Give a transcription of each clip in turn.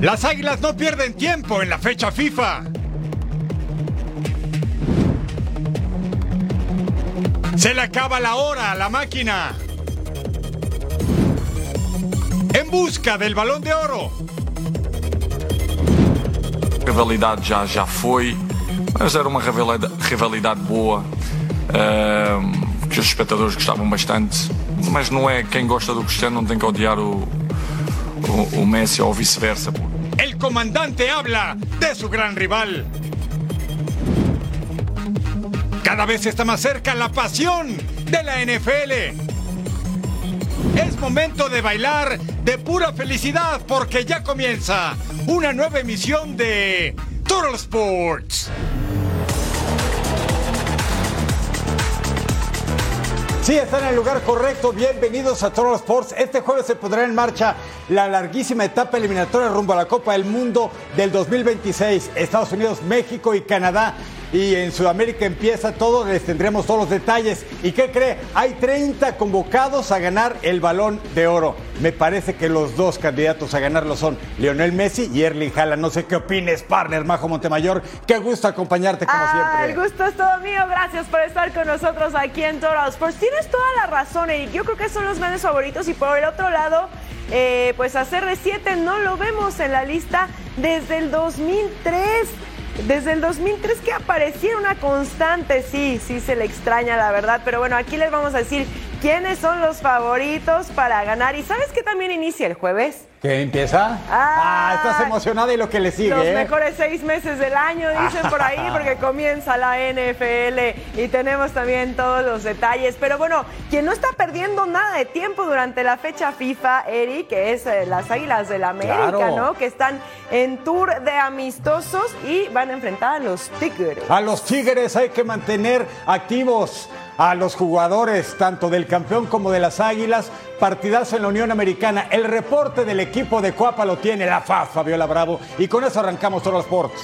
Las águilas no pierden tiempo en la fecha FIFA. Se le acaba la hora a la máquina. En busca del balón de oro. A rivalidade já, já foi, mas era uma rivalidade, rivalidade boa, ahm, que os espectadores gostavam bastante. Mas não é quem gosta do Cristiano não tem que odiar o, o, o Messi ou vice-versa. El comandante habla de su gran rival. Cada vez está más cerca la pasión de la NFL. Es momento de bailar de pura felicidad porque ya comienza una nueva emisión de Total Sports. Sí, están en el lugar correcto. Bienvenidos a Total Sports. Este jueves se pondrá en marcha la larguísima etapa eliminatoria rumbo a la Copa del Mundo del 2026. Estados Unidos, México y Canadá. Y en Sudamérica empieza todo, les tendremos todos los detalles. ¿Y qué cree? Hay 30 convocados a ganar el balón de oro. Me parece que los dos candidatos a ganarlo son Lionel Messi y Erling Haaland. No sé qué opines, partner Majo Montemayor. Qué gusto acompañarte como Ah, siempre. el gusto es todo mío. Gracias por estar con nosotros aquí en Total Sports. Tienes toda la razón, Eric. Yo creo que son los grandes favoritos. Y por el otro lado, eh, pues a CR7 no lo vemos en la lista desde el 2003. Desde el 2003 que apareciera una constante, sí, sí se le extraña la verdad, pero bueno, aquí les vamos a decir quiénes son los favoritos para ganar. ¿Y sabes qué también inicia el jueves? ¿Qué empieza? Ah, estás emocionada y lo que le sigue. Los ¿eh? mejores seis meses del año, dicen por ahí, porque comienza la NFL y tenemos también todos los detalles. Pero bueno, quien no está perdiendo nada de tiempo durante la fecha FIFA, Eric, que es eh, las Águilas del la América, Claro. ¿no? Que están en tour de amistosos y van a enfrentar a los Tigres. A los Tigres hay que mantener activos a los jugadores, tanto del campeón como de las Águilas. Partidazo en la Unión Americana. El reporte del equipo de Coapa lo tiene la FAS, Fabiola Bravo. Y con eso arrancamos todos los sports.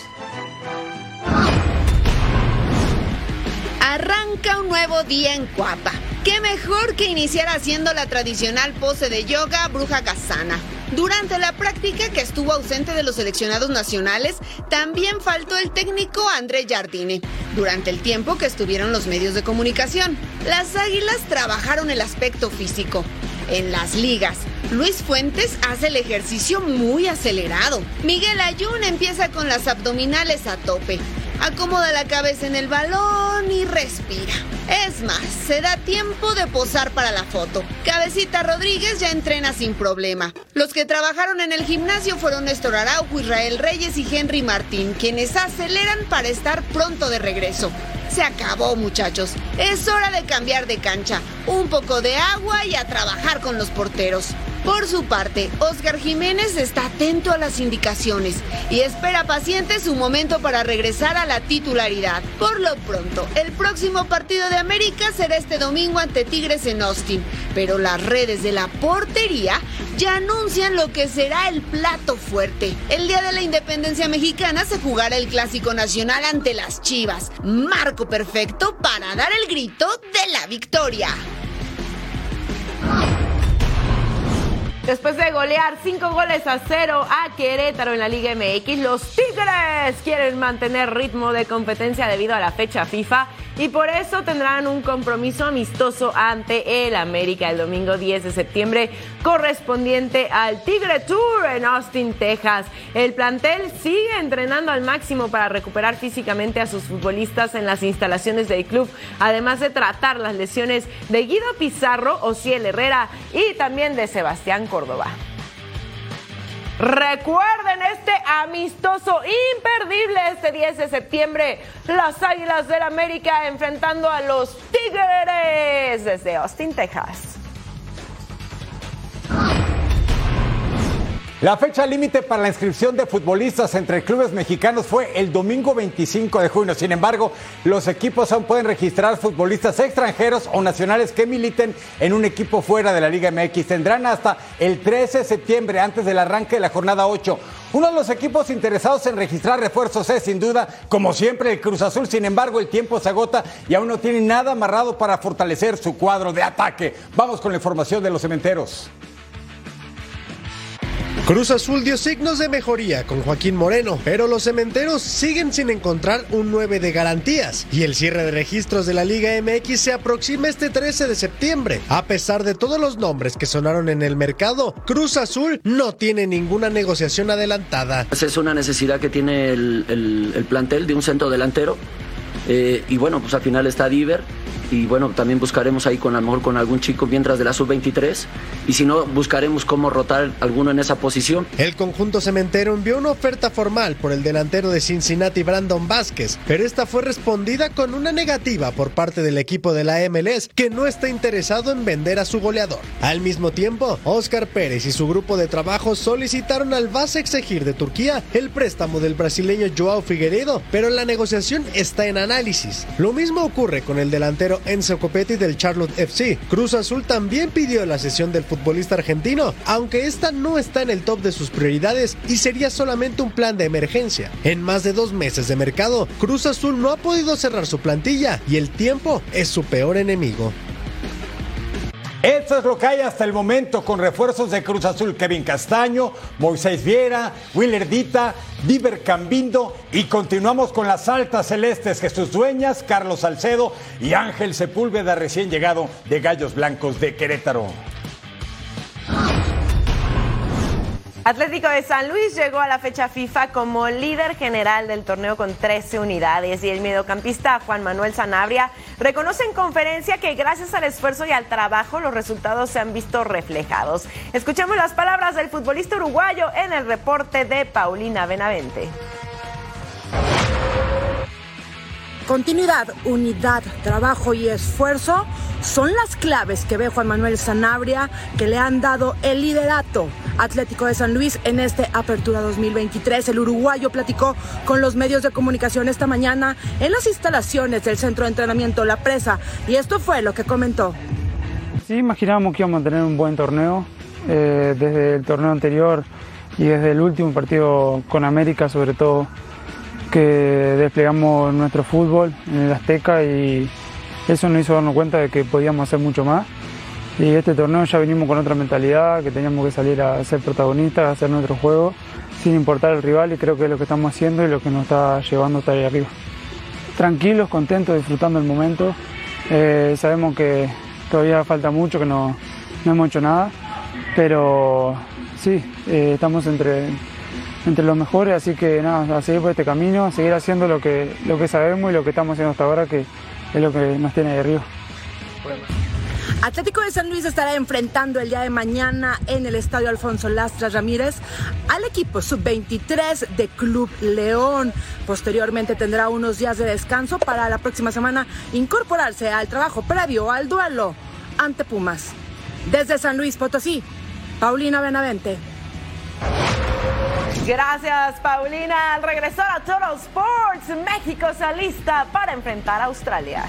Arranca un nuevo día en Cuapa. Qué mejor que iniciar haciendo la tradicional pose de yoga bruja casana. Durante la práctica que estuvo ausente de los seleccionados nacionales, también faltó el técnico André Jardine. Durante el tiempo que estuvieron los medios de comunicación, las águilas trabajaron el aspecto físico. En las ligas, Luis Fuentes hace el ejercicio muy acelerado. Miguel Ayun empieza con las abdominales a tope. Acomoda la cabeza en el balón y respira. Es más, se da tiempo de posar para la foto. Cabecita Rodríguez ya entrena sin problema. Los que trabajaron en el gimnasio fueron Néstor Araujo, Israel Reyes y Henry Martín, quienes aceleran para estar pronto de regreso. Se acabó, muchachos. Es hora de cambiar de cancha. Un poco de agua y a trabajar con los porteros. Por su parte, Oscar Jiménez está atento a las indicaciones y espera paciente su momento para regresar a la titularidad. Por lo pronto, el próximo partido de América será este domingo ante Tigres en Austin, pero las redes de la portería ya anuncian lo que será el plato fuerte. El día de la independencia mexicana se jugará el clásico nacional ante las Chivas. Marco perfecto para dar el grito de la victoria. Después de golear cinco goles a cero a Querétaro en la Liga MX, los Tigres quieren mantener ritmo de competencia debido a la fecha FIFA y por eso tendrán un compromiso amistoso ante el América el domingo 10 de septiembre correspondiente al Tigre Tour en Austin, Texas. El plantel sigue entrenando al máximo para recuperar físicamente a sus futbolistas en las instalaciones del club, además de tratar las lesiones de Guido Pizarro, Ociel Herrera y también de Sebastián Córdoba. Recuerden este amistoso imperdible este 10 de septiembre. Las Águilas del América enfrentando a los Tigres desde Austin, Texas. La fecha límite para la inscripción de futbolistas entre clubes mexicanos fue el domingo 25 de junio. Sin embargo, los equipos aún pueden registrar futbolistas extranjeros o nacionales que militen en un equipo fuera de la Liga MX. Tendrán hasta el 13 de septiembre, antes del arranque de la jornada 8. Uno de los equipos interesados en registrar refuerzos es, sin duda, como siempre, el Cruz Azul. Sin embargo, el tiempo se agota y aún no tiene nada amarrado para fortalecer su cuadro de ataque. Vamos con la información de los cementeros. Cruz Azul dio signos de mejoría con Joaquín Moreno, pero los cementeros siguen sin encontrar un 9 de garantías y el cierre de registros de la Liga MX se aproxima este 13 de septiembre. A pesar de todos los nombres que sonaron en el mercado, Cruz Azul no tiene ninguna negociación adelantada. Es una necesidad que tiene el, plantel de un centro delantero eh, y bueno, pues al final está Diver y bueno, también buscaremos ahí con a lo mejor con algún chico mientras de la sub-23 y si no, buscaremos cómo rotar alguno en esa posición. El conjunto cementero envió una oferta formal por el delantero de Cincinnati, Brandon Vázquez, pero esta fue respondida con una negativa por parte del equipo de la MLS que no está interesado en vender a su goleador. Al mismo tiempo, Oscar Pérez y su grupo de trabajo solicitaron al base exigir de Turquía el préstamo del brasileño Joao Figueiredo, pero la negociación está en análisis. Lo mismo ocurre con el delantero Enzo Copetti del Charlotte FC. Cruz Azul también pidió la sesión del futbolista argentino, aunque esta no está en el top de sus prioridades y sería solamente un plan de emergencia. En más de dos meses de mercado, Cruz Azul no ha podido cerrar su plantilla y el tiempo es su peor enemigo. Esto es lo que hay hasta el momento con refuerzos de Cruz Azul. Kevin Castaño, Moisés Viera, Willer Dita, Diver Cambindo y continuamos con las altas celestes Jesús Dueñas, Carlos Salcedo y Ángel Sepúlveda recién llegado de Gallos Blancos de Querétaro. Atlético de San Luis llegó a la fecha FIFA como líder general del torneo con 13 unidades y el mediocampista Juan Manuel Sanabria reconoce en conferencia que gracias al esfuerzo y al trabajo los resultados se han visto reflejados. Escuchemos las palabras del futbolista uruguayo en el reporte de Paulina Benavente. Continuidad, unidad, trabajo y esfuerzo son las claves que ve Juan Manuel Sanabria que le han dado el liderato Atlético de San Luis en este Apertura 2023. El uruguayo platicó con los medios de comunicación esta mañana en las instalaciones del centro de entrenamiento La Presa y esto fue lo que comentó. Sí, imaginábamos que íbamos a tener un buen torneo eh, desde el torneo anterior y desde el último partido con América sobre todo que desplegamos nuestro fútbol en el Azteca y eso nos hizo darnos cuenta de que podíamos hacer mucho más. Y este torneo ya venimos con otra mentalidad, que teníamos que salir a ser protagonistas, a hacer nuestro juego, sin importar el rival y creo que es lo que estamos haciendo y lo que nos está llevando hasta ahí arriba. Tranquilos, contentos, disfrutando el momento. Eh, sabemos que todavía falta mucho, que no, no hemos hecho nada, pero sí, eh, estamos entre, entre los mejores, así que nada, a seguir por este camino, a seguir haciendo lo que, lo que sabemos y lo que estamos haciendo hasta ahora, que es lo que nos tiene de arriba. Atlético de San Luis estará enfrentando el día de mañana en el Estadio Alfonso Lastra Ramírez al equipo sub-23 de Club León. Posteriormente tendrá unos días de descanso para la próxima semana incorporarse al trabajo previo al duelo ante Pumas. Desde San Luis Potosí, Paulina Benavente. Gracias, Paulina. Al regresar a Total Sports, México se alista para enfrentar a Australia.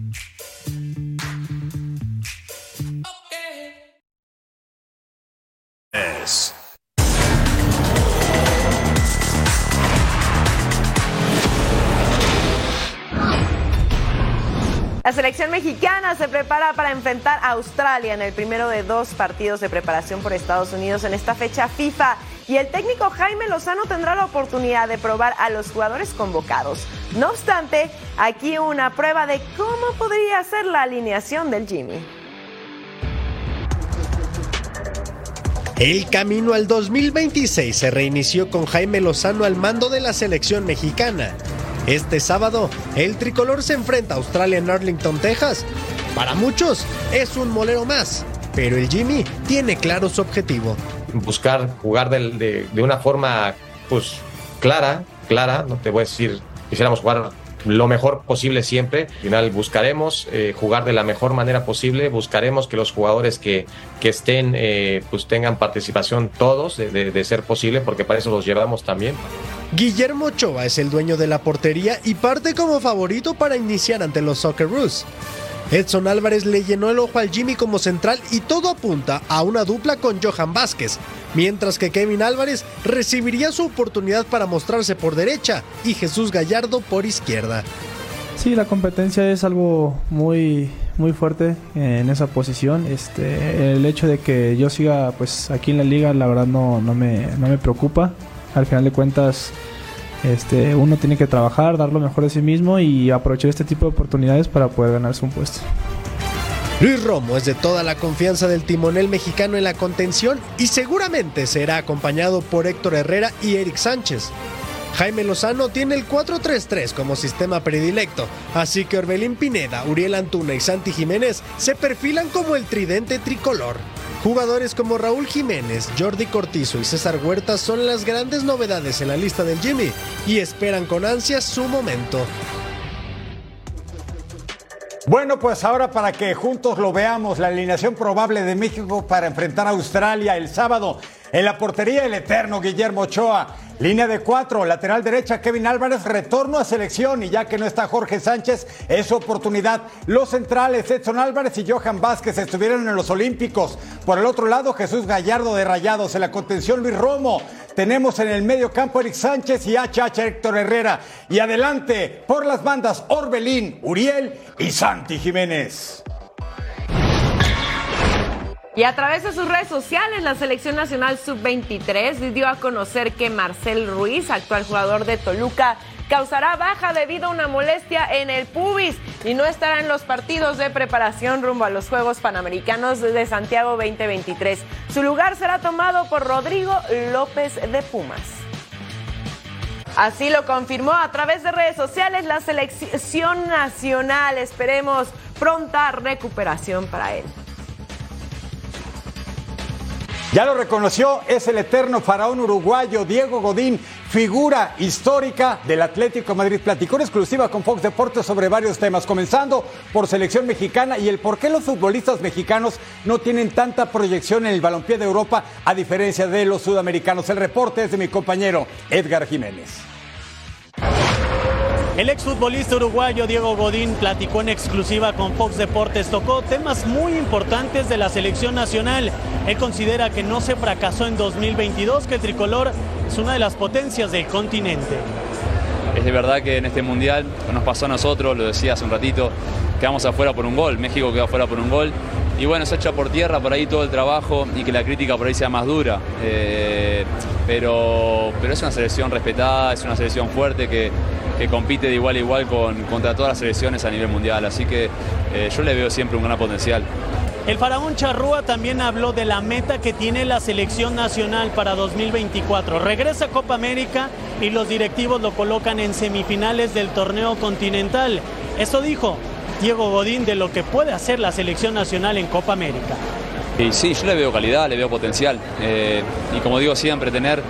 La selección mexicana se prepara para enfrentar a Australia en el primero de dos partidos de preparación por Estados Unidos en esta fecha FIFA. Y el técnico Jaime Lozano tendrá la oportunidad de probar a los jugadores convocados. No obstante, aquí una prueba de cómo podría ser la alineación del Jimmy. El camino al 2026 se reinició con Jaime Lozano al mando de la selección mexicana. Este sábado, el tricolor se enfrenta a Australia en Arlington, Texas. Para muchos, es un molero más, pero el Jimmy tiene claro su objetivo. Buscar jugar de, una forma pues clara, clara, no te voy a decir, quisiéramos jugar lo mejor posible siempre. Al final buscaremos eh, jugar de la mejor manera posible, buscaremos que los jugadores que, que estén eh, pues tengan participación todos, de, ser posible, porque para eso los llevamos también. Guillermo Ochoa es el dueño de la portería y parte como favorito para iniciar ante los Socceroos. Edson Álvarez le llenó el ojo al Jimmy como central y todo apunta a una dupla con Johan Vázquez, mientras que Kevin Álvarez recibiría su oportunidad para mostrarse por derecha y Jesús Gallardo por izquierda. Sí, la competencia es algo muy muy fuerte en esa posición. Este, el hecho de que yo siga pues aquí en la liga, la verdad no, no me, no me preocupa. Al final de cuentas, este, uno tiene que trabajar, dar lo mejor de sí mismo y aprovechar este tipo de oportunidades para poder ganarse un puesto. Luis Romo es de toda la confianza del timonel mexicano en la contención y seguramente será acompañado por Héctor Herrera y Eric Sánchez. Jaime Lozano tiene el 4-3-3 como sistema predilecto, así que Orbelín Pineda, Uriel Antuna y Santi Jiménez se perfilan como el tridente tricolor. Jugadores como Raúl Jiménez, Jordi Cortizo y César Huerta son las grandes novedades en la lista del Jimmy y esperan con ansias su momento. Bueno, pues ahora para que juntos lo veamos, la alineación probable de México para enfrentar a Australia el sábado. En la portería, el eterno Guillermo Ochoa. Línea de cuatro, lateral derecha, Kevin Álvarez, retorno a selección. Y ya que no está Jorge Sánchez, es su oportunidad. Los centrales, Edson Álvarez y Johan Vázquez, estuvieron en los Olímpicos. Por el otro lado, Jesús Gallardo de Rayados. En la contención, Luis Romo. Tenemos en el medio campo Eric Sánchez y HH Héctor Herrera. Y adelante, por las bandas, Orbelín, Uriel y Santi Jiménez. Y a través de sus redes sociales, la Selección Nacional Sub-23 dio a conocer que Marcel Ruiz, actual jugador de Toluca, causará baja debido a una molestia en el pubis y no estará en los partidos de preparación rumbo a los Juegos Panamericanos de Santiago 2023. Su lugar será tomado por Rodrigo López de Pumas. Así lo confirmó a través de redes sociales la selección nacional. Esperemos pronta recuperación para él. Ya lo reconoció, es el eterno faraón uruguayo Diego Godín, figura histórica del Atlético Madrid. Platicó en exclusiva con Fox Deportes sobre varios temas, comenzando por selección mexicana y el por qué los futbolistas mexicanos no tienen tanta proyección en el balompié de Europa a diferencia de los sudamericanos. El reporte es de mi compañero Edgar Jiménez. El exfutbolista uruguayo Diego Godín platicó en exclusiva con Fox Deportes, tocó temas muy importantes de la selección nacional. Él considera que no se fracasó en 2022, que el tricolor es una de las potencias del continente. Es de verdad que en este mundial nos pasó a nosotros, lo decía hace un ratito, quedamos afuera por un gol, México quedó afuera por un gol. Y bueno, se echa por tierra por ahí todo el trabajo y que la crítica por ahí sea más dura. Eh, pero, pero es una selección respetada, es una selección fuerte que, que compite de igual a igual con, contra todas las selecciones a nivel mundial. Así que eh, yo le veo siempre un gran potencial. El faraón Charrúa también habló de la meta que tiene la selección nacional para 2024. Regresa a Copa América y los directivos lo colocan en semifinales del torneo continental. Eso dijo Diego Godín de lo que puede hacer la selección nacional en Copa América. Y sí, yo le veo calidad, le veo potencial. Eh, y como digo siempre, tener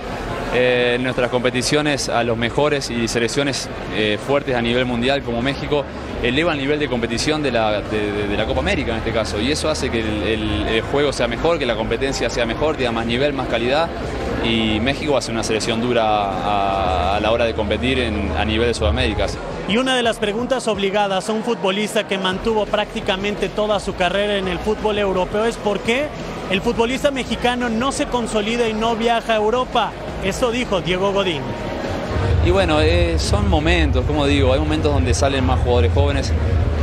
eh, nuestras competiciones a los mejores y selecciones eh, fuertes a nivel mundial como México eleva el nivel de competición de la, Copa América en este caso. Y eso hace que el, juego sea mejor, que la competencia sea mejor, tenga más nivel, más calidad. y México ser una selección dura a, la hora de competir a nivel de Sudamérica. Y una de las preguntas obligadas a un futbolista que mantuvo prácticamente toda su carrera en el fútbol europeo es por qué el futbolista mexicano no se consolida y no viaja a Europa. Eso dijo Diego Godín. Y bueno, eh, son momentos, como digo, hay momentos donde salen más jugadores jóvenes,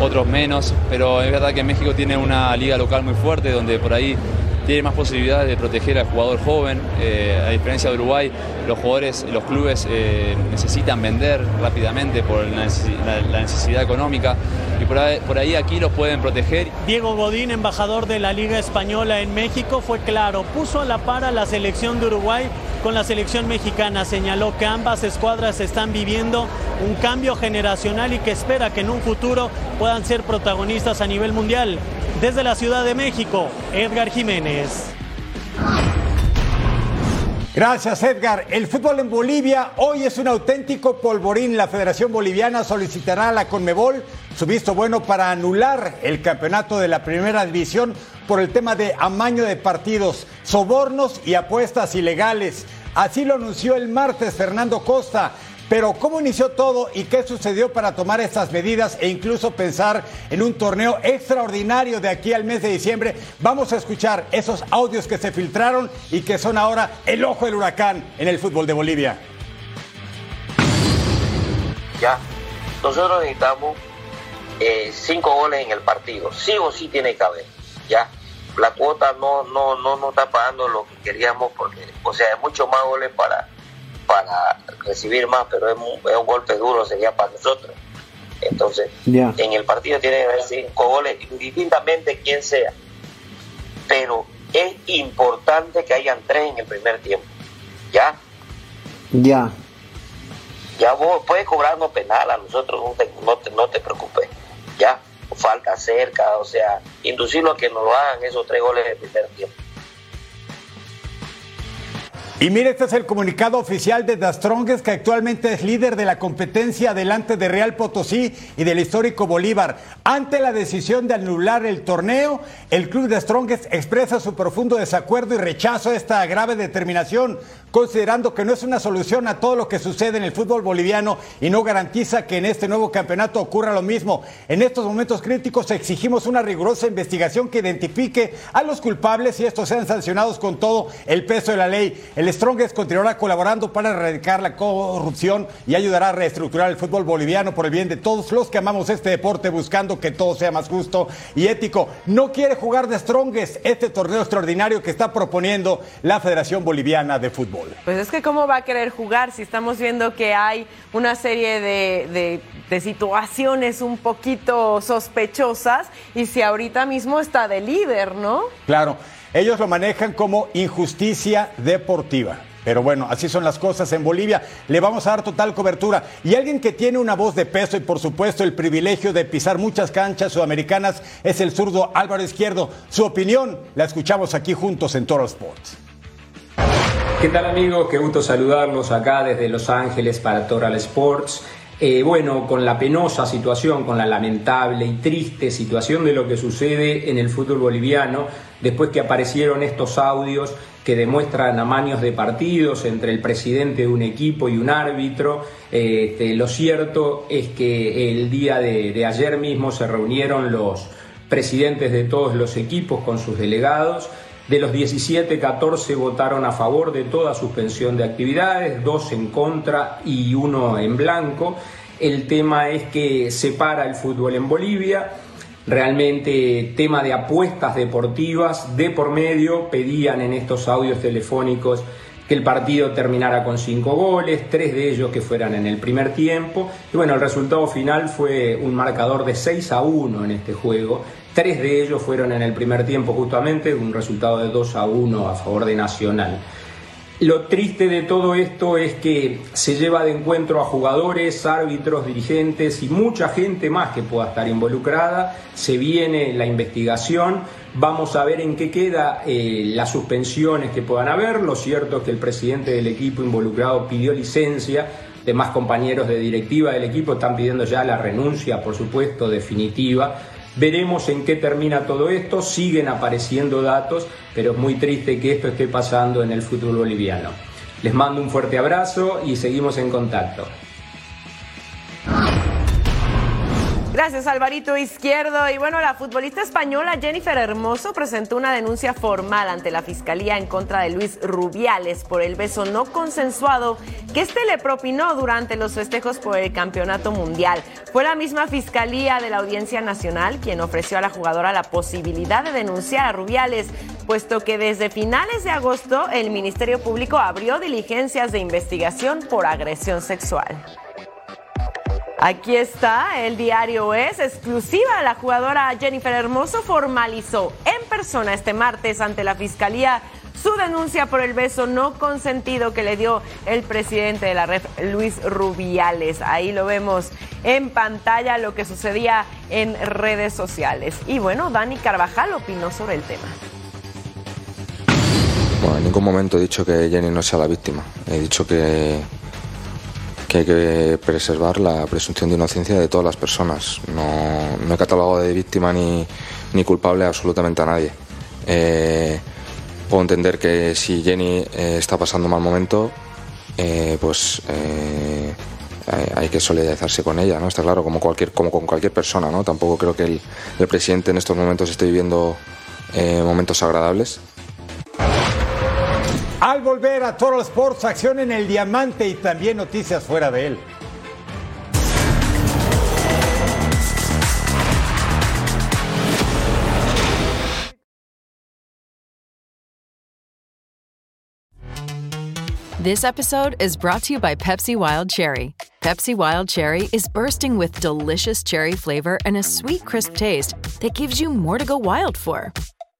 otros menos, pero es verdad que México tiene una liga local muy fuerte donde por ahí tiene más posibilidades de proteger al jugador joven. Eh, a diferencia de Uruguay, los jugadores, los clubes eh, necesitan vender rápidamente por la necesidad económica y por ahí, por ahí, aquí los pueden proteger. Diego Godín, embajador de la Liga Española en México, fue claro, puso a la par a la selección de Uruguay con la selección mexicana. Señaló que ambas escuadras están viviendo un cambio generacional y que espera que en un futuro puedan ser protagonistas a nivel mundial. Desde la Ciudad de México, Edgar Jiménez. Gracias, Edgar. El fútbol en Bolivia hoy es un auténtico polvorín. La Federación Boliviana solicitará a la Conmebol su visto bueno para anular el campeonato de la primera división por el tema de amaño de partidos, sobornos y apuestas ilegales. Así lo anunció el martes Fernando Costa. Pero ¿cómo inició todo y qué sucedió para tomar estas medidas e incluso pensar en un torneo extraordinario de aquí al mes de diciembre? Vamos a escuchar esos audios que se filtraron y que son ahora el ojo del huracán en el fútbol de Bolivia. Ya, nosotros necesitamos eh, cinco goles en el partido. Sí o sí tiene que haber. Ya, la cuota no, no, no nos está pagando lo que queríamos porque, o sea, hay mucho más goles para para recibir más, pero es un, golpe duro sería para nosotros. Entonces, en el partido tiene que haber cinco goles, indistintamente quién sea. Pero es importante que hayan tres en el primer tiempo. ¿Ya? Ya. Ya vos puedes cobrarnos penal a nosotros, no te, no te, no te preocupes. Falta cerca, o sea, inducirlo a que nos lo hagan esos tres goles el primer tiempo. Y mire, este es el comunicado oficial de The Strongest, que actualmente es líder de la competencia delante de Real Potosí y del histórico Bolívar. Ante la decisión de anular el torneo, el club de Strongest expresa su profundo desacuerdo y rechazo a esta grave determinación, considerando que no es una solución a todo lo que sucede en el fútbol boliviano y no garantiza que en este nuevo campeonato ocurra lo mismo. En estos momentos críticos exigimos una rigurosa investigación que identifique a los culpables y estos sean sancionados con todo el peso de la ley. El Strongest continuará colaborando para erradicar la corrupción y ayudará a reestructurar el fútbol boliviano por el bien de todos los que amamos este deporte, buscando que todo sea más justo y ético. No quiere jugar de Strongest este torneo extraordinario que está proponiendo la Federación Boliviana de Fútbol. Pues es que cómo va a querer jugar si estamos viendo que hay una serie de, de situaciones un poquito sospechosas y si ahorita mismo está de líder, ¿no? Claro. Ellos lo manejan como injusticia deportiva. Pero bueno, así son las cosas en Bolivia. Le vamos a dar total cobertura. Y alguien que tiene una voz de peso y por supuesto el privilegio de pisar muchas canchas sudamericanas es el zurdo Álvaro Izquierdo. Su opinión la escuchamos aquí juntos en Toro Sports. ¿Qué tal amigos? Qué gusto saludarlos acá desde Los Ángeles para Toral Sports. Eh, bueno, con la penosa situación, con la lamentable y triste situación de lo que sucede en el fútbol boliviano, después que aparecieron estos audios que demuestran amaños de partidos entre el presidente de un equipo y un árbitro. Este, lo cierto es que el día de, de ayer mismo se reunieron los presidentes de todos los equipos con sus delegados. De los 17, 14 votaron a favor de toda suspensión de actividades, dos en contra y uno en blanco. El tema es que separa el fútbol en Bolivia. Realmente tema de apuestas deportivas de por medio pedían en estos audios telefónicos que el partido terminara con cinco goles, tres de ellos que fueran en el primer tiempo. Y bueno, el resultado final fue un marcador de 6 a 1 en este juego. Tres de ellos fueron en el primer tiempo justamente, un resultado de 2 a 1 a favor de Nacional. Lo triste de todo esto es que se lleva de encuentro a jugadores, árbitros, dirigentes y mucha gente más que pueda estar involucrada. Se viene la investigación, vamos a ver en qué queda eh, las suspensiones que puedan haber. Lo cierto es que el presidente del equipo involucrado pidió licencia demás compañeros de directiva del equipo están pidiendo ya la renuncia, por supuesto, definitiva. Veremos en qué termina todo esto, siguen apareciendo datos, pero es muy triste que esto esté pasando en el fútbol boliviano. Les mando un fuerte abrazo y seguimos en contacto. Gracias, Alvarito Izquierdo. Y bueno, la futbolista española Jennifer Hermoso presentó una denuncia formal ante la Fiscalía en contra de Luis Rubiales por el beso no consensuado que este le propinó durante los festejos por el Campeonato Mundial. Fue la misma Fiscalía de la Audiencia Nacional quien ofreció a la jugadora la posibilidad de denunciar a Rubiales, puesto que desde finales de agosto el Ministerio Público abrió diligencias de investigación por agresión sexual. Aquí está, el diario es exclusiva. La jugadora Jennifer Hermoso formalizó en persona este martes ante la Fiscalía su denuncia por el beso no consentido que le dio el presidente de la red, Luis Rubiales. Ahí lo vemos en pantalla, lo que sucedía en redes sociales. Y bueno, Dani Carvajal opinó sobre el tema. Bueno, en ningún momento he dicho que Jenny no sea la víctima. He dicho que, que hay que preservar la presunción de inocencia de todas las personas. No, no he catalogado de víctima ni, ni culpable absolutamente a nadie. Eh, puedo entender que si Jenny eh, está pasando un mal momento, eh, pues eh, hay, que solidarizarse con ella, ¿no? Está claro, como, cualquier, como con cualquier persona, ¿no? Tampoco creo que el, el presidente en estos momentos esté viviendo eh, momentos agradables. Al volver a Total Sports, acción en el diamante y también noticias fuera de él. This episode is brought to you by Pepsi Wild Cherry. Pepsi Wild Cherry is bursting with delicious cherry flavor and a sweet, crisp taste that gives you more to go wild for.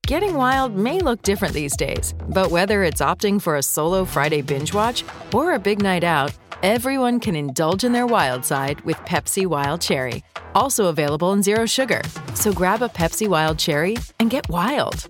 Getting wild may look different these days, but whether it's opting for a solo Friday binge watch or a big night out, everyone can indulge in their wild side with Pepsi Wild Cherry. Also available in Zero Sugar. So grab a Pepsi Wild Cherry and get wild.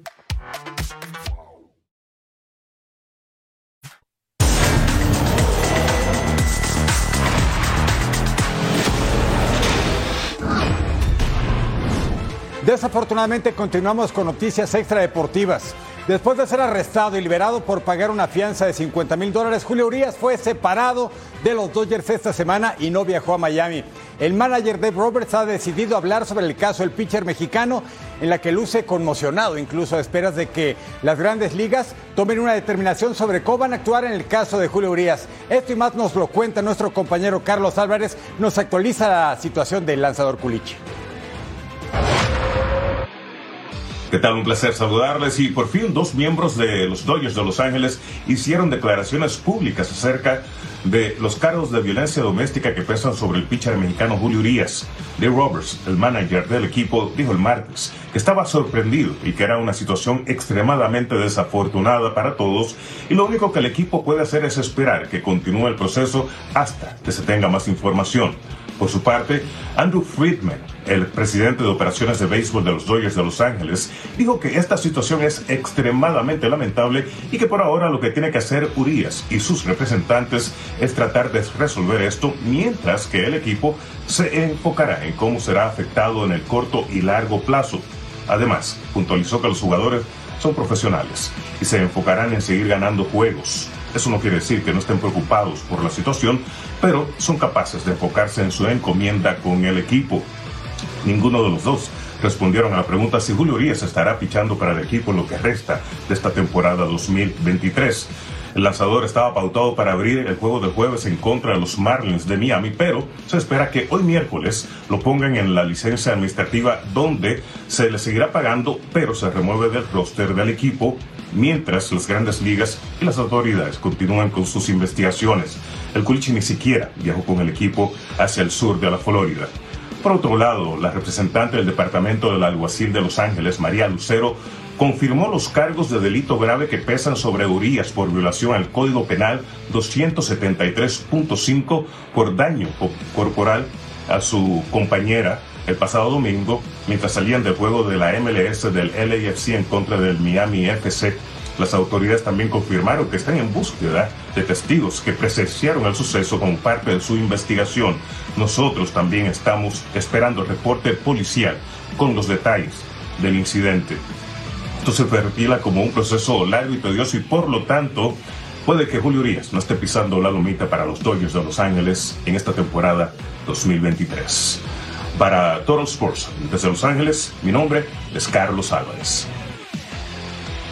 Desafortunadamente continuamos con noticias extradeportivas. Después de ser arrestado y liberado por pagar una fianza de 50 mil dólares, Julio Urias fue separado de los Dodgers esta semana y no viajó a Miami. El manager Dave Roberts ha decidido hablar sobre el caso del pitcher mexicano, en la que luce conmocionado, incluso a esperas de que las grandes ligas tomen una determinación sobre cómo van a actuar en el caso de Julio Urias. Esto y más nos lo cuenta nuestro compañero Carlos Álvarez, nos actualiza la situación del lanzador Culichi. ¿Qué tal? Un placer saludarles y por fin dos miembros de los Dodgers de Los Ángeles hicieron declaraciones públicas acerca de los cargos de violencia doméstica que pesan sobre el pitcher mexicano Julio Urias. Dave Roberts, el manager del equipo, dijo el martes que estaba sorprendido y que era una situación extremadamente desafortunada para todos y lo único que el equipo puede hacer es esperar que continúe el proceso hasta que se tenga más información. Por su parte, Andrew Friedman, el presidente de operaciones de béisbol de los Dodgers de Los Ángeles, dijo que esta situación es extremadamente lamentable y que por ahora lo que tiene que hacer Urias y sus representantes es tratar de resolver esto mientras que el equipo se enfocará en cómo será afectado en el corto y largo plazo. Además, puntualizó que los jugadores son profesionales y se enfocarán en seguir ganando juegos. Eso no quiere decir que no estén preocupados por la situación, pero son capaces de enfocarse en su encomienda con el equipo. Ninguno de los dos respondieron a la pregunta si Julio Urias estará pichando para el equipo en lo que resta de esta temporada 2023. El lanzador estaba pautado para abrir el juego de jueves en contra de los Marlins de Miami, pero se espera que hoy miércoles lo pongan en la licencia administrativa donde se le seguirá pagando, pero se remueve del roster del equipo mientras las grandes ligas y las autoridades continúan con sus investigaciones. El Culichi ni siquiera viajó con el equipo hacia el sur de la Florida. Por otro lado, la representante del Departamento del Alguacil de Los Ángeles, María Lucero, confirmó los cargos de delito grave que pesan sobre Urias por violación al Código Penal 273.5 por daño corporal a su compañera el pasado domingo mientras salían del juego de la MLS del LAFC en contra del Miami FC. Las autoridades también confirmaron que están en búsqueda de testigos que presenciaron el suceso como parte de su investigación. Nosotros también estamos esperando el reporte policial con los detalles del incidente. Esto se perfila como un proceso largo y tedioso y por lo tanto puede que Julio Urias no esté pisando la lomita para los Dodgers de Los Ángeles en esta temporada 2023. Para Total Sports, desde Los Ángeles, mi nombre es Carlos Álvarez.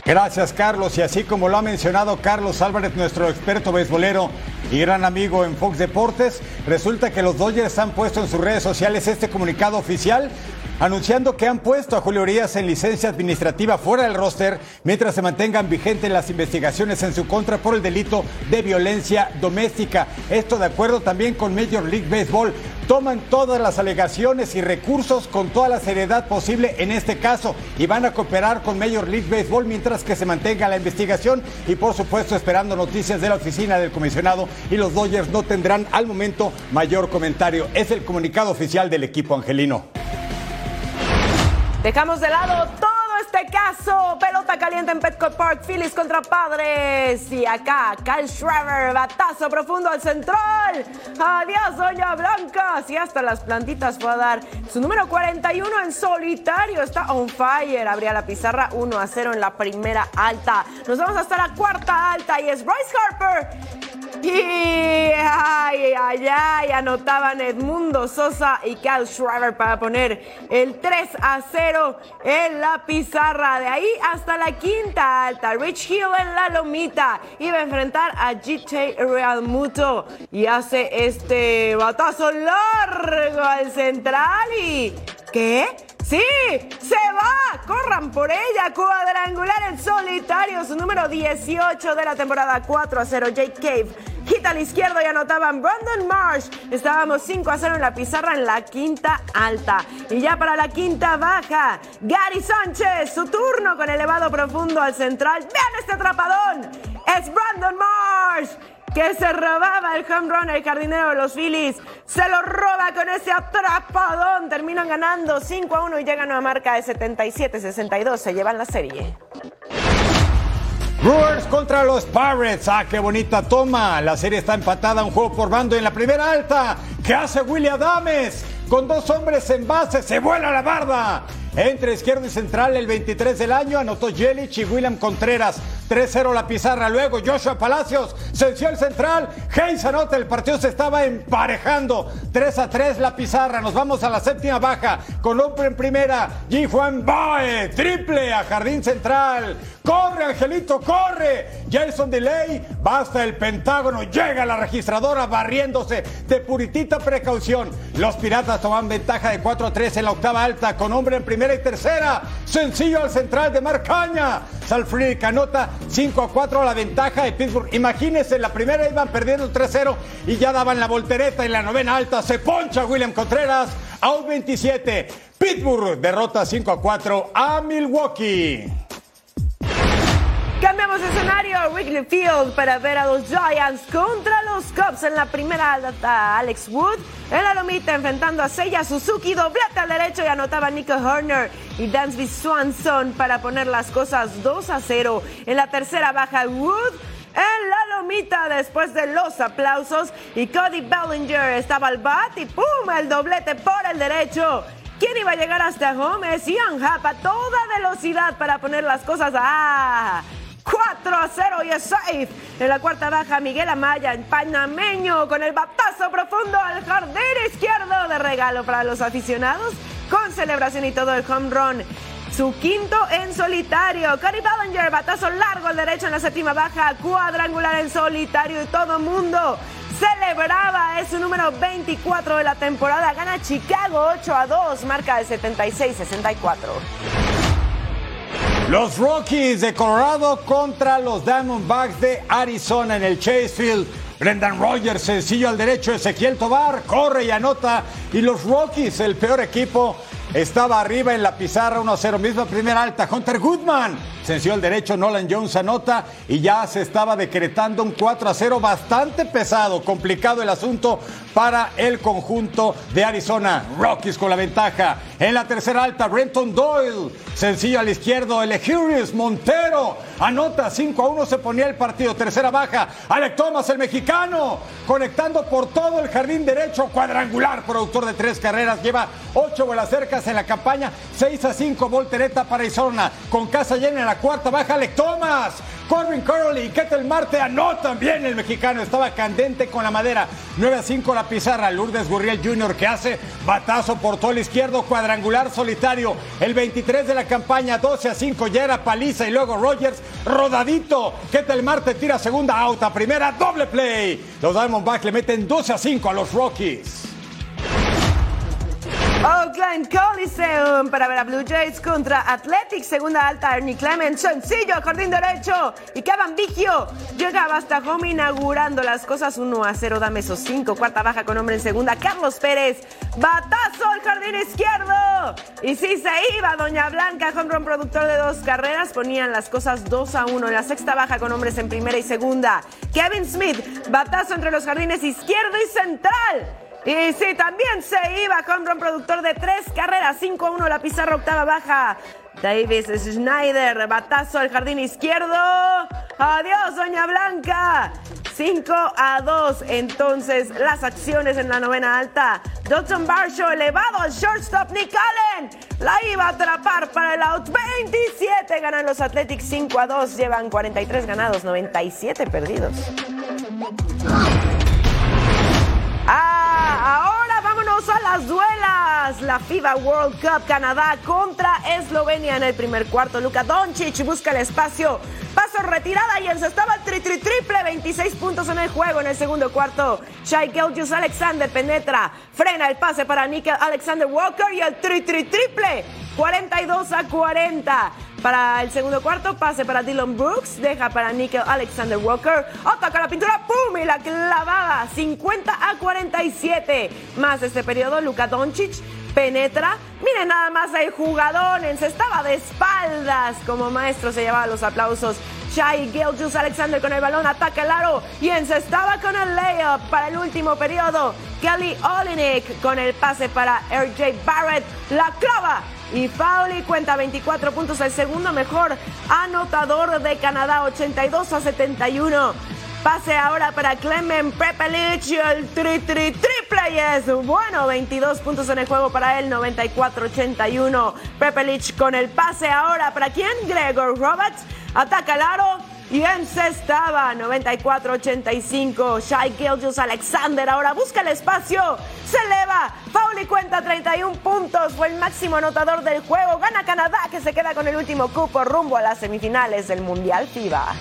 Gracias, Carlos. Y así como lo ha mencionado Carlos Álvarez, nuestro experto beisbolero y gran amigo en Fox Deportes, resulta que los Dodgers han puesto en sus redes sociales este comunicado oficial anunciando que han puesto a Julio Urias en licencia administrativa fuera del roster mientras se mantengan vigentes las investigaciones en su contra por el delito de violencia doméstica. Esto de acuerdo también con Major League Baseball. Toman todas las alegaciones y recursos con toda la seriedad posible en este caso y van a cooperar con Major League Baseball mientras que se mantenga la investigación y por supuesto esperando noticias de la oficina del comisionado y los Dodgers no tendrán al momento mayor comentario. Es el comunicado oficial del equipo angelino. Dejamos de lado todo este caso. Pelota caliente en Petco Park. Phillies contra Padres. Y acá, Kyle Schreiber, batazo profundo al central. Adiós, Doña Blanca. Y hasta las plantitas fue a dar su número 41 en solitario. Está on fire. Abría la pizarra 1 a 0 en la primera alta. Nos vamos hasta la cuarta alta. Y es Bryce Harper y ay, ay, ay, anotaban Edmundo Sosa y Cal Schreiber para poner el 3 a 0 en la pizarra. De ahí hasta la quinta alta. Rich Hill en la lomita. Iba a enfrentar a GT Real Muto y hace este batazo largo al central y. ¿Qué? ¡Sí! ¡Se va! ¡Corran por ella! Cuadrangular en solitario, su número 18 de la temporada 4 a 0. Jake Cave quita al izquierdo y anotaban Brandon Marsh. Estábamos 5 a 0 en la pizarra en la quinta alta. Y ya para la quinta baja, Gary Sánchez, su turno con elevado profundo al central. ¡Vean este atrapadón! ¡Es Brandon Marsh! Que se robaba el home run el jardinero de los Phillies. Se lo roba con ese atrapadón. Terminan ganando 5 a 1 y llegan a una marca de 77-62. Se llevan la serie. Brewers contra los Pirates. Ah, qué bonita toma. La serie está empatada, un juego por bando en la primera alta. ¿Qué hace William Adames? Con dos hombres en base, se vuela la barda. Entre izquierdo y central, el 23 del año, anotó Yelich y William Contreras. 3-0 la pizarra. Luego Joshua Palacios senció el central. Hayes anota. El partido se estaba emparejando. 3 3 la pizarra. Nos vamos a la séptima baja. Con en primera. G. Juan Bae. Triple a Jardín Central. Corre, Angelito, corre. Jason Delay. Basta el Pentágono. Llega la registradora barriéndose de puritita precaución. Los Piratas toman ventaja de 4 a 3 en la octava alta. Con hombre en primera y tercera. Sencillo al central de Marcaña. Salfrick anota 5 a 4 la ventaja de Pittsburgh. Imagínense, la primera iban perdiendo 3-0 y ya daban la voltereta en la novena alta. Se poncha William Contreras. Out 27. Pittsburgh derrota 5 a 4 a Milwaukee. Cambiamos de escenario a Wrigley Field para ver a los Giants contra los Cubs en la primera alta. Alex Wood en la lomita enfrentando a Seiya Suzuki, doblete al derecho y anotaba Nico Horner y Dansby Swanson para poner las cosas 2 a 0. En la tercera baja Wood en la lomita después de los aplausos y Cody Bellinger estaba al bat y ¡pum! el doblete por el derecho. ¿Quién iba a llegar hasta home? Es Ian Happ a toda velocidad para poner las cosas a 4 a 0 y es safe. En la cuarta baja, Miguel Amaya, en panameño, con el batazo profundo al jardín izquierdo de regalo para los aficionados, con celebración y todo el home run. Su quinto en solitario. Cody Ballinger, batazo largo al derecho en la séptima baja, cuadrangular en solitario y todo mundo celebraba. Es su número 24 de la temporada. Gana Chicago 8 a 2, marca de 76-64. Los Rockies de Colorado contra los Diamondbacks de Arizona en el Chase Field. Brendan Rogers, sencillo al derecho, Ezequiel Tobar, corre y anota. Y los Rockies, el peor equipo, estaba arriba en la pizarra 1-0, misma primera alta. Hunter Goodman, sencillo al derecho, Nolan Jones anota y ya se estaba decretando un 4-0 bastante pesado, complicado el asunto para el conjunto de Arizona. Rockies con la ventaja. En la tercera alta, Brenton Doyle, sencillo al izquierdo, el Montero, anota 5 a 1, se ponía el partido. Tercera baja, Alec Thomas, el mexicano, conectando por todo el jardín derecho, cuadrangular, productor de tres carreras, lleva 8 vuelas cercas en la campaña. 6 a 5, voltereta para Arizona. Con casa llena en la cuarta baja, Alec Thomas. Corbin Curley y Ketel Marte anotan bien el mexicano. Estaba candente con la madera. 9 a 5 la pizarra. Lourdes Gurriel Jr. que hace batazo por todo el izquierdo, cuadrangular solitario. El 23 de la campaña, 12 a 5. Ya paliza y luego Rogers rodadito. Ketel Marte tira segunda out primera, doble play. Los Diamondbacks le meten 12 a 5 a los Rockies. Oakland Coliseum para ver a Blue Jays contra Athletics. Segunda alta, Ernie Clement. Sencillo, jardín derecho. Y Kevin Vigio llegaba hasta home inaugurando las cosas 1 a 0. Dame esos 5. Cuarta baja con hombre en segunda. Carlos Pérez. Batazo al jardín izquierdo. Y sí se iba Doña Blanca, home run productor de dos carreras. Ponían las cosas 2 a 1. En la sexta baja con hombres en primera y segunda. Kevin Smith. Batazo entre los jardines izquierdo y central. Y sí, también se iba con un productor de tres carreras, 5-1 la pizarra octava baja. Davis Schneider, batazo al jardín izquierdo. Adiós, Doña Blanca. 5 a 2. Entonces, las acciones en la novena alta. Dodson Barshaw elevado al shortstop. Nick Allen la iba a atrapar para el out. 27 ganan los Athletics 5 a 2. Llevan 43 ganados, 97 perdidos. Las duelas. La FIBA World Cup Canadá contra Eslovenia en el primer cuarto. Luka Doncic busca el espacio. Paso retirada y encestaba el tri, tri triple. 26 puntos en el juego en el segundo cuarto. Shai Gilgius Alexander penetra. Frena el pase para Nickel Alexander Walker y el tri, tri triple. 42 a 40. Para el segundo cuarto, pase para Dylan Brooks, deja para Nickel Alexander Walker, ataca la pintura, ¡pum! Y la clavada, 50 a 47. Más este periodo, Luka Doncic penetra. Miren nada más el jugador, estaba de espaldas. Como maestro se llevaba los aplausos. Shai Gilgius Alexander con el balón, ataca el aro y encestaba con el layup para el último periodo. Kelly Olinik con el pase para RJ Barrett, la clava y Pauli cuenta 24 puntos, el segundo mejor anotador de Canadá, 82 a 71. Pase ahora para Clement Prepelic, el tri, tri, triple y es bueno, 22 puntos en el juego para él, 94-81. Prepelic con el pase ahora para quién? Gregor Roberts, ataca el aro y encestaba 94-85. Shai Gilgius Alexander ahora busca el espacio. Se eleva. Pauli cuenta 31 puntos. Fue el máximo anotador del juego. Gana Canadá que se queda con el último cupo rumbo a las semifinales del Mundial FIBA.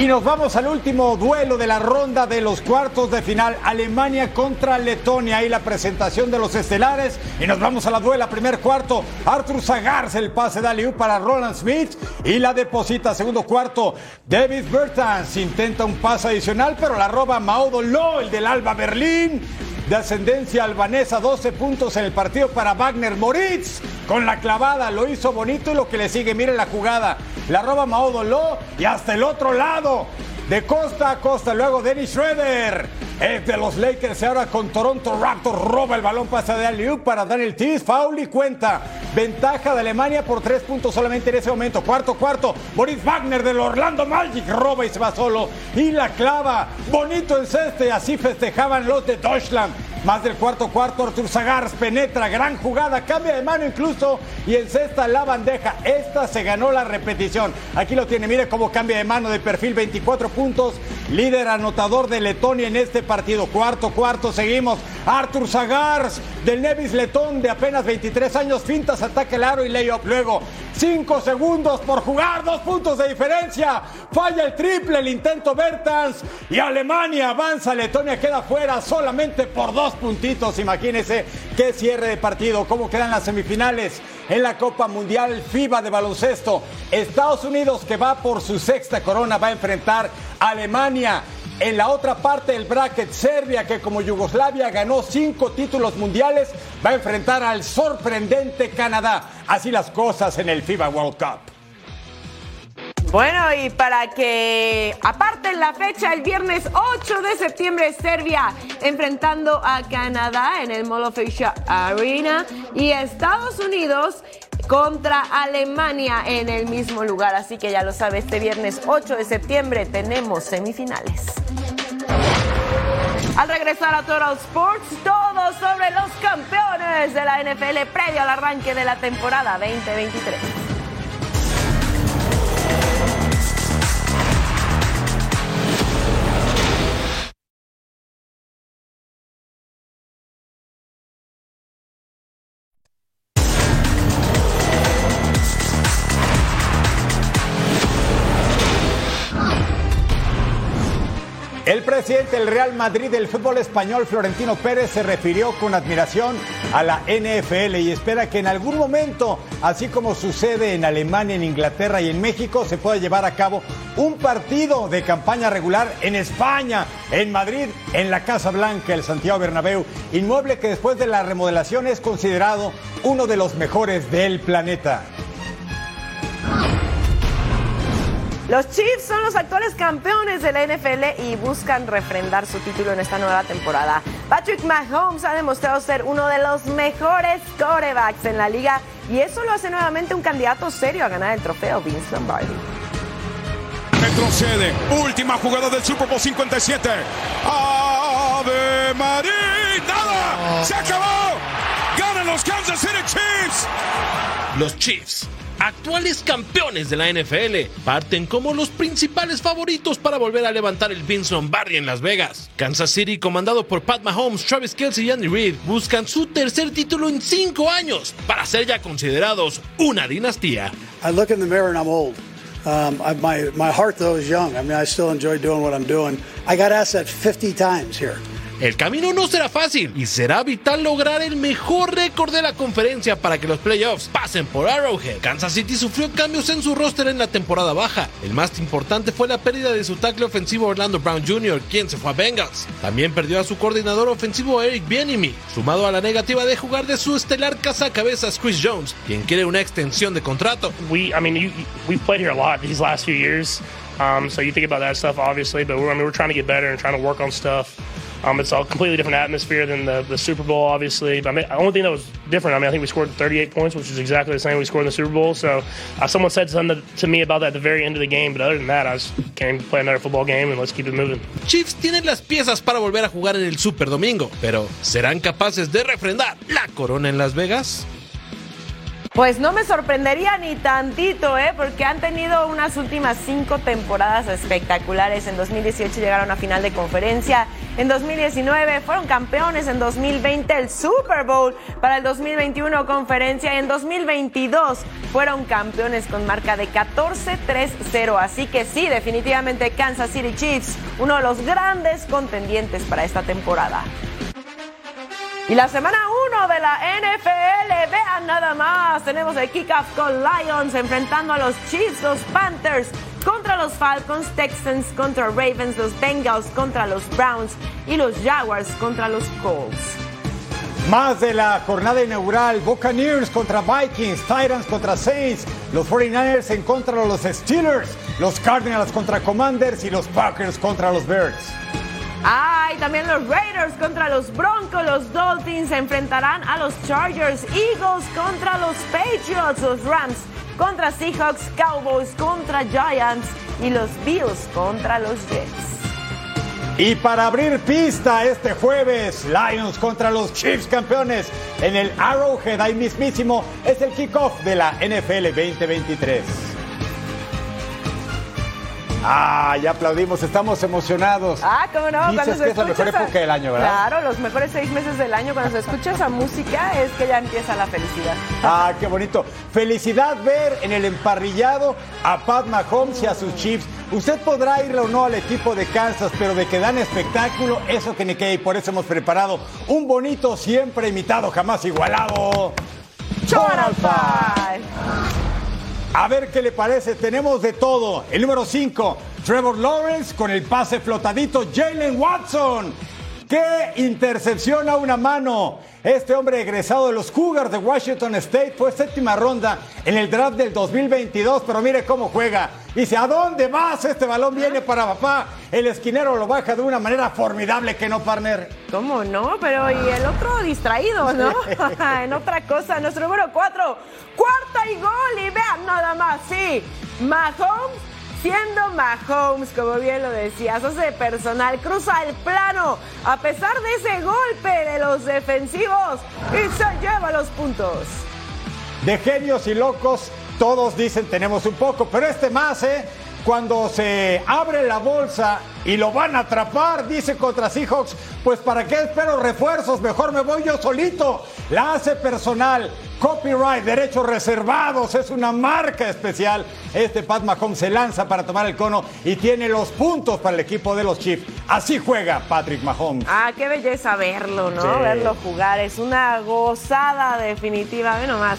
Y nos vamos al último duelo de la ronda de los cuartos de final. Alemania contra Letonia. Y la presentación de los estelares. Y nos vamos a la duela. Primer cuarto. Arthur Zagars el pase de Aliu para Roland Smith. Y la deposita. Segundo cuarto. David Bertans intenta un pase adicional. Pero la roba Maudo Lo, el del Alba Berlín de ascendencia albanesa, 12 puntos en el partido para Wagner Moritz. Con la clavada lo hizo bonito y lo que le sigue, miren la jugada. La roba Mao Doló y hasta el otro lado. De costa a costa, luego Dennis Schroeder, es de los Lakers, ahora con Toronto Raptors, roba el balón, pasa de Aliu para Daniel Tiz, foul y cuenta. Ventaja de Alemania por tres puntos solamente en ese momento. Cuarto, cuarto, Boris Wagner del Orlando Magic roba y se va solo. Y la clava, bonito en ceste, así festejaban los de Deutschland. Más del cuarto cuarto, Artur Zagars penetra, gran jugada, cambia de mano incluso y encesta la bandeja. Esta se ganó la repetición. Aquí lo tiene, mire cómo cambia de mano de perfil, 24 puntos, líder anotador de Letonia en este partido. Cuarto cuarto, seguimos. Artur Zagars del Nevis Letón de apenas 23 años, fintas, ataque el aro y layup. Luego, 5 segundos por jugar, dos puntos de diferencia. Falla el triple, el intento Bertans y Alemania avanza. Letonia queda fuera solamente por dos puntitos. Imagínense qué cierre de partido, cómo quedan las semifinales en la Copa Mundial FIBA de baloncesto. Estados Unidos que va por su sexta corona va a enfrentar a Alemania. En la otra parte del bracket, Serbia, que como Yugoslavia ganó cinco títulos mundiales, va a enfrentar al sorprendente Canadá. Así las cosas en el FIBA World Cup. Bueno, y para que aparten la fecha, el viernes 8 de septiembre, Serbia enfrentando a Canadá en el Mall of Asia Arena y Estados Unidos contra Alemania en el mismo lugar. Así que ya lo sabe, este viernes 8 de septiembre tenemos semifinales. Al regresar a Total Sports, todo sobre los campeones de la NFL previo al arranque de la temporada 2023. Presidente del Real Madrid del fútbol español, Florentino Pérez, se refirió con admiración a la NFL y espera que en algún momento, así como sucede en Alemania, en Inglaterra y en México, se pueda llevar a cabo un partido de campaña regular en España, en Madrid, en la Casa Blanca, el Santiago Bernabéu, inmueble que después de la remodelación es considerado uno de los mejores del planeta. Los Chiefs son los actuales campeones de la NFL y buscan refrendar su título en esta nueva temporada. Patrick Mahomes ha demostrado ser uno de los mejores quarterbacks en la liga y eso lo hace nuevamente un candidato serio a ganar el trofeo Vince Lombardi. Retrocede. Última jugada del Super Bowl 57. Ave María. Nada. Se acabó. Ganan los Kansas City Chiefs. Los Chiefs actuales campeones de la NFL, parten como los principales favoritos para volver a levantar el Vince Lombardi en Las Vegas. Kansas City, comandado por Pat Mahomes, Travis Kelce y Andy Reid, buscan su tercer título en cinco años para ser ya considerados una dinastía. I look in the mirror and I'm old. Um, I, my, my heart, though, is young. I mean, I still enjoy doing what I'm doing. I got asked that 50 times here. El camino no será fácil y será vital lograr el mejor récord de la conferencia para que los playoffs pasen por Arrowhead. Kansas City sufrió cambios en su roster en la temporada baja. El más importante fue la pérdida de su tackle ofensivo Orlando Brown Jr., quien se fue a Bengals. También perdió a su coordinador ofensivo Eric Bieniemy, sumado a la negativa de jugar de su estelar cazacabezas Chris Jones, quien quiere una extensión de contrato. We, I mean, we've played here a lot these last few years, um, so you think about that stuff obviously, but we're, I mean, we're trying to get better and trying to work on stuff. Um, it's a completely different atmosphere than the, the Super Bowl, obviously. But I mean, the only thing that was different, I mean, I think we scored 38 points, which is exactly the same we scored in the Super Bowl. So uh, someone said something to me about that at the very end of the game. But other than that, I just came to play another football game and let's keep it moving. Chiefs tienen las piezas para volver a jugar en el Super Domingo, pero ¿serán capaces de refrendar la corona en Las Vegas? Pues no me sorprendería ni tantito, ¿eh? porque han tenido unas últimas cinco temporadas espectaculares. En 2018 llegaron a final de conferencia, en 2019 fueron campeones, en 2020 el Super Bowl, para el 2021 conferencia y en 2022 fueron campeones con marca de 14-3-0. Así que sí, definitivamente Kansas City Chiefs, uno de los grandes contendientes para esta temporada. Y la semana 1 de la NFL, vean nada más, tenemos el kickoff con Lions enfrentando a los Chiefs, los Panthers contra los Falcons, Texans contra Ravens, los Bengals contra los Browns y los Jaguars contra los Colts. Más de la jornada inaugural, Buccaneers contra Vikings, Titans contra Saints, los 49ers en contra de los Steelers, los Cardinals contra Commanders y los Packers contra los Bears. Ay, también los Raiders contra los Broncos, los Dolphins se enfrentarán a los Chargers, Eagles contra los Patriots, los Rams contra Seahawks, Cowboys contra Giants. Y los Bills contra los Jets. Y para abrir pista este jueves, Lions contra los Chiefs campeones. En el Arrowhead, ahí mismísimo, es el kickoff de la NFL 2023. Ah, ya aplaudimos, estamos emocionados. Ah, cómo no, Dices cuando que es la mejor época del año, ¿verdad? Claro, los mejores seis meses del año, cuando se escucha esa música es que ya empieza la felicidad. Ah, qué bonito. Felicidad ver en el emparrillado a Pat Mahomes y a sus Chiefs. Usted podrá ir o no al equipo de Kansas, pero de que dan espectáculo, eso que ni qué. Y por eso hemos preparado un bonito, siempre imitado, jamás igualado. Five. A ver qué le parece, tenemos de todo. El número 5, Trevor Lawrence con el pase flotadito, Jalen Watson. ¡Qué intercepción a una mano! Este hombre egresado de los Cougars de Washington State fue séptima ronda en el draft del 2022, pero mire cómo juega. Dice, ¿a dónde vas? Este balón viene para papá. El esquinero lo baja de una manera formidable que no, partner. ¿Cómo no? Pero y el otro distraído, ¿no? en otra cosa, nuestro número cuatro, cuarta y gol. Y vean nada más, sí. Mahomes siendo Mahomes, como bien lo decías, hace personal, cruza el plano a pesar de ese golpe de los defensivos y se lleva los puntos. De genios y locos, todos dicen tenemos un poco, pero este más, ¿eh? Cuando se abre la bolsa y lo van a atrapar, dice contra Seahawks, pues para qué espero refuerzos, mejor me voy yo solito. La hace personal, copyright, derechos reservados, es una marca especial. Este Pat Mahomes se lanza para tomar el cono y tiene los puntos para el equipo de los Chiefs. Así juega Patrick Mahomes. Ah, qué belleza verlo, ¿no? Sí. Verlo jugar, es una gozada definitiva. Ve nomás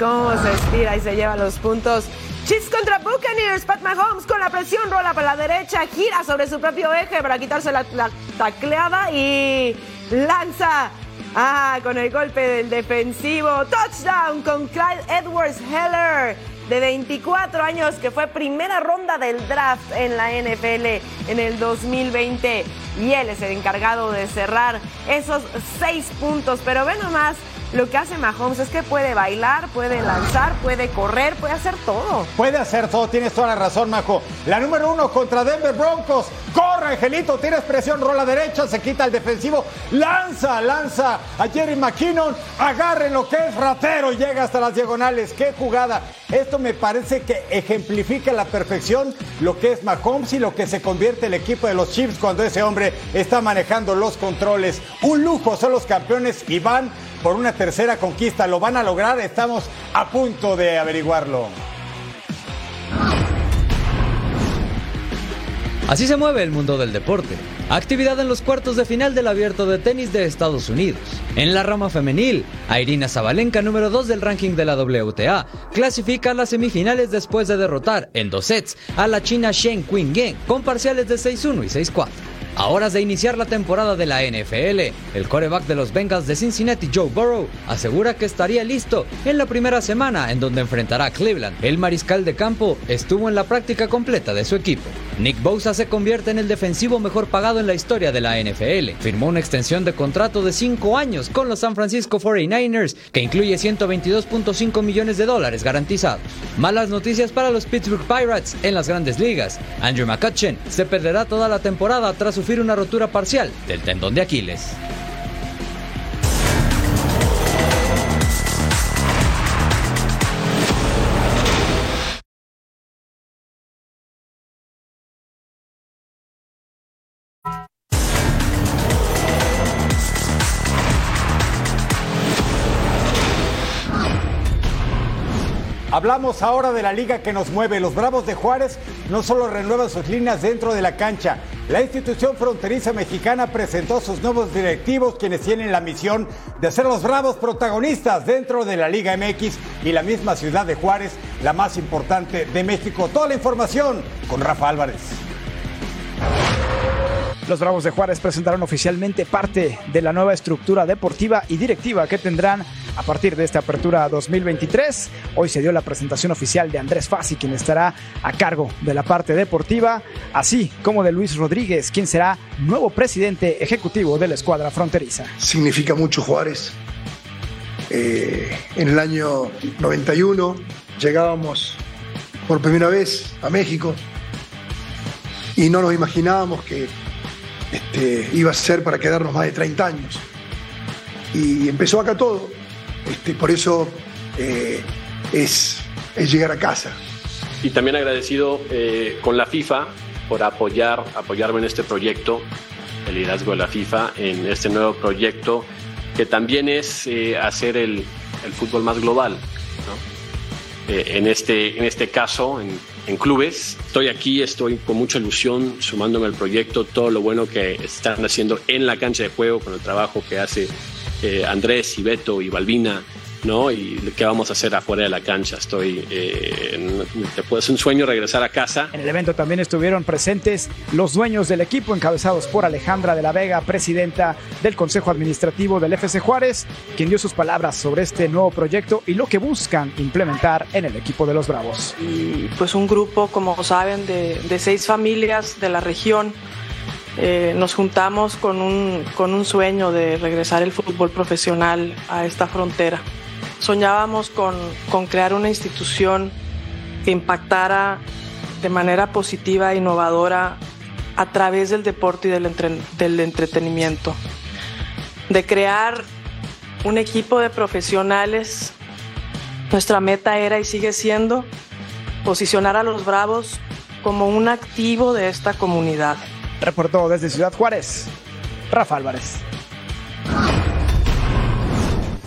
cómo se estira y se lleva los puntos. Chiefs contra Buccaneers. Pat Mahomes con la presión rola para la derecha, gira sobre su propio eje para quitarse la, la tacleada y lanza. Ah, con el golpe del defensivo. Touchdown con Clyde Edwards Heller de 24 años que fue primera ronda del draft en la NFL en el 2020 y él es el encargado de cerrar esos seis puntos. Pero ve nomás lo que hace Mahomes es que puede bailar, puede lanzar, puede correr, puede hacer todo. Puede hacer todo, tienes toda la razón, Majo. La número uno contra Denver Broncos. Corre, Angelito, tienes presión, rola derecha, se quita el defensivo, lanza, lanza a Jerry McKinnon, agarren lo que es ratero, llega hasta las diagonales. ¡Qué jugada! Esto me parece que ejemplifica a la perfección lo que es Mahomes y lo que se convierte el equipo de los Chiefs cuando ese hombre está manejando los controles. Un lujo, son los campeones y van por una tercera conquista. ¿Lo van a lograr? Estamos a punto de averiguarlo. Así se mueve el mundo del deporte. Actividad en los cuartos de final del abierto de tenis de Estados Unidos. En la rama femenil, Irina Zabalenka, número 2 del ranking de la WTA, clasifica a las semifinales después de derrotar en dos sets a la china Shen Qingyang con parciales de 6-1 y 6-4. A horas de iniciar la temporada de la NFL, el coreback de los Bengals de Cincinnati, Joe Burrow, asegura que estaría listo en la primera semana en donde enfrentará a Cleveland. El mariscal de campo estuvo en la práctica completa de su equipo. Nick Bosa se convierte en el defensivo mejor pagado en la historia de la NFL. Firmó una extensión de contrato de 5 años con los San Francisco 49ers, que incluye 122.5 millones de dólares garantizados. Malas noticias para los Pittsburgh Pirates en las grandes ligas. Andrew McCutcheon se perderá toda la temporada tras sufrir una rotura parcial del tendón de Aquiles. Hablamos ahora de la liga que nos mueve. Los Bravos de Juárez no solo renuevan sus líneas dentro de la cancha. La institución fronteriza mexicana presentó sus nuevos directivos, quienes tienen la misión de ser los Bravos protagonistas dentro de la Liga MX y la misma ciudad de Juárez, la más importante de México. Toda la información con Rafa Álvarez. Los Bravos de Juárez presentaron oficialmente parte de la nueva estructura deportiva y directiva que tendrán a partir de esta apertura 2023. Hoy se dio la presentación oficial de Andrés Fassi, quien estará a cargo de la parte deportiva, así como de Luis Rodríguez, quien será nuevo presidente ejecutivo de la escuadra fronteriza. Significa mucho Juárez. Eh, en el año 91 llegábamos por primera vez a México y no nos imaginábamos que este, iba a ser para quedarnos más de 30 años. Y empezó acá todo. Este, por eso eh, es, llegar a casa. y también agradecido eh, con la FIFA por apoyar, apoyarme en este proyecto, el liderazgo de la FIFA, en este nuevo proyecto que también es eh, hacer el, el fútbol más global. ¿no? Eh, en, este, en este caso, en, en clubes, estoy aquí, estoy con mucha ilusión sumándome al proyecto, todo lo bueno que están haciendo en la cancha de juego, con el trabajo que hace eh, Andrés y Beto y Balbina, ¿no? Y qué vamos a hacer afuera de la cancha. Estoy, eh, en- te puede ser un sueño regresar a casa. En el evento también estuvieron presentes los dueños del equipo, encabezados por Alejandra de la Vega, presidenta del Consejo Administrativo del FC Juárez, quien dio sus palabras sobre este nuevo proyecto y lo que buscan implementar en el equipo de los Bravos. y pues un grupo, como saben, de, de seis familias de la región. Eh, nos juntamos con un, con un sueño de regresar el fútbol profesional a esta frontera. Soñábamos con, con crear una institución que impactara de manera positiva e innovadora a través del deporte y del, del entretenimiento, de crear un equipo de profesionales. Nuestra meta era y sigue siendo posicionar a los Bravos como un activo de esta comunidad. Reportó desde Ciudad Juárez, Rafa Álvarez.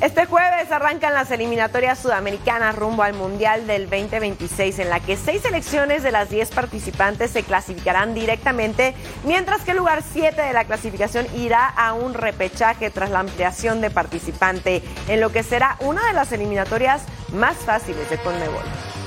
Este jueves arrancan las eliminatorias sudamericanas rumbo al Mundial del 2026, en la que seis selecciones de las 10 participantes se clasificarán directamente, mientras que el lugar 7 de la clasificación irá a un repechaje tras la ampliación de participante, en lo que será una de las eliminatorias más fáciles de Conmebol.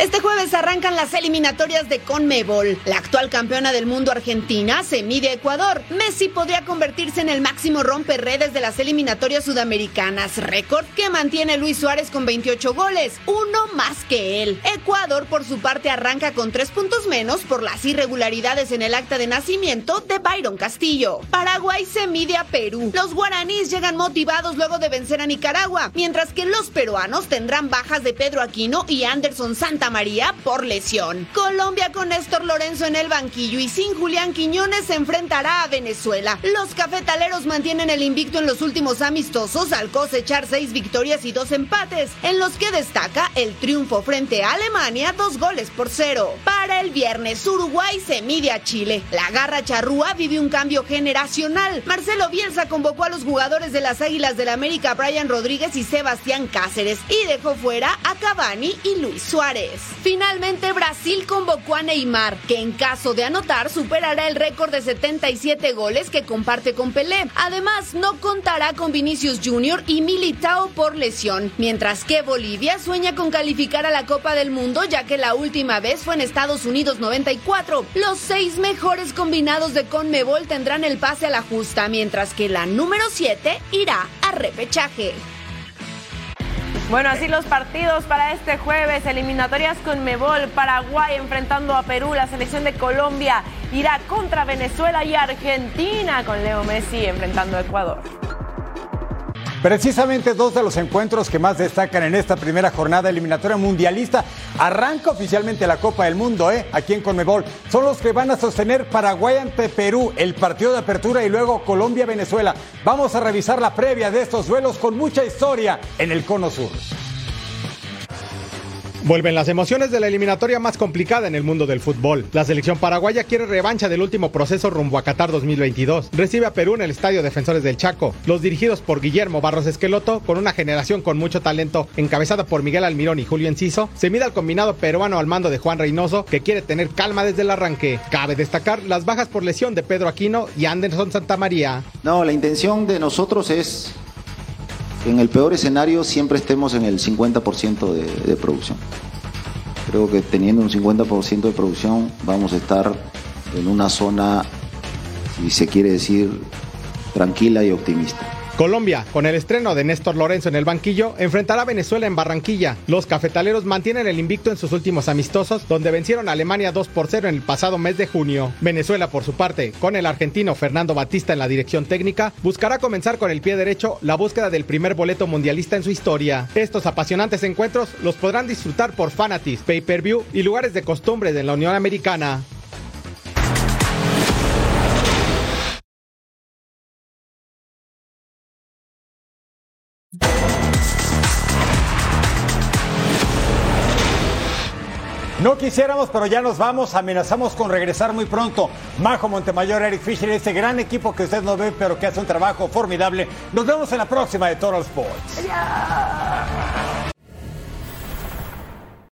Este jueves arrancan las eliminatorias de Conmebol. La actual campeona del mundo Argentina se mide a Ecuador. Messi podría convertirse en el máximo romperredes de las eliminatorias sudamericanas, récord que mantiene Luis Suárez con 28 goles, uno más que él. Ecuador por su parte arranca con tres puntos menos por las irregularidades en el acta de nacimiento de Byron Castillo. Paraguay se mide a Perú. Los guaraníes llegan motivados luego de vencer a Nicaragua, mientras que los peruanos tendrán bajas de Pedro Aquino y Anderson Santa María por lesión. Colombia con Néstor Lorenzo en el banquillo y sin Julián Quiñones se enfrentará a Venezuela. Los cafetaleros mantienen el invicto en los últimos amistosos al cosechar seis victorias y dos empates, en los que destaca el triunfo frente a Alemania, dos goles por cero. Para el viernes, Uruguay se mide a Chile. La garra charrúa vive un cambio generacional. Marcelo Bielsa convocó a los jugadores de las Águilas del América, Brian Rodríguez y Sebastián Cáceres, y dejó fuera a Cavani y Luis Suárez. Finalmente, Brasil convocó a Neymar, que en caso de anotar superará el récord de 77 goles que comparte con Pelé. Además, no contará con Vinicius Jr. y Militao por lesión, mientras que Bolivia sueña con calificar a la Copa del Mundo, ya que la última vez fue en Estados Unidos 94. Los seis mejores combinados de Conmebol tendrán el pase a la justa, mientras que la número 7 irá a repechaje. Bueno, así los partidos para este jueves, eliminatorias con Mebol, Paraguay enfrentando a Perú, la selección de Colombia irá contra Venezuela y Argentina con Leo Messi enfrentando a Ecuador. Precisamente dos de los encuentros que más destacan en esta primera jornada eliminatoria mundialista. Arranca oficialmente la Copa del Mundo, ¿eh? Aquí en Conmebol. Son los que van a sostener Paraguay ante Perú, el partido de apertura y luego Colombia-Venezuela. Vamos a revisar la previa de estos duelos con mucha historia en el Cono Sur. Vuelven las emociones de la eliminatoria más complicada en el mundo del fútbol. La selección paraguaya quiere revancha del último proceso rumbo a Qatar 2022. Recibe a Perú en el Estadio Defensores del Chaco. Los dirigidos por Guillermo Barros Esqueloto, con una generación con mucho talento encabezada por Miguel Almirón y Julio Enciso, se mide al combinado peruano al mando de Juan Reynoso, que quiere tener calma desde el arranque. Cabe destacar las bajas por lesión de Pedro Aquino y Anderson Santamaría. No, la intención de nosotros es en el peor escenario siempre estemos en el 50% de, producción. Creo que teniendo un 50% de producción vamos a estar en una zona, si se quiere decir, tranquila y optimista. Colombia, con el estreno de Néstor Lorenzo en el banquillo, enfrentará a Venezuela en Barranquilla. Los cafetaleros mantienen el invicto en sus últimos amistosos, donde vencieron a Alemania 2 por 0 en el pasado mes de junio. Venezuela, por su parte, con el argentino Fernando Batista en la dirección técnica, buscará comenzar con el pie derecho la búsqueda del primer boleto mundialista en su historia. Estos apasionantes encuentros los podrán disfrutar por Fanatis, Pay-Per-View y lugares de costumbre de la Unión Americana. No quisiéramos, pero ya nos vamos. Amenazamos con regresar muy pronto. Majo Montemayor, Eric Fisher, ese gran equipo que usted no ve, pero que hace un trabajo formidable. Nos vemos en la próxima de Total Sports.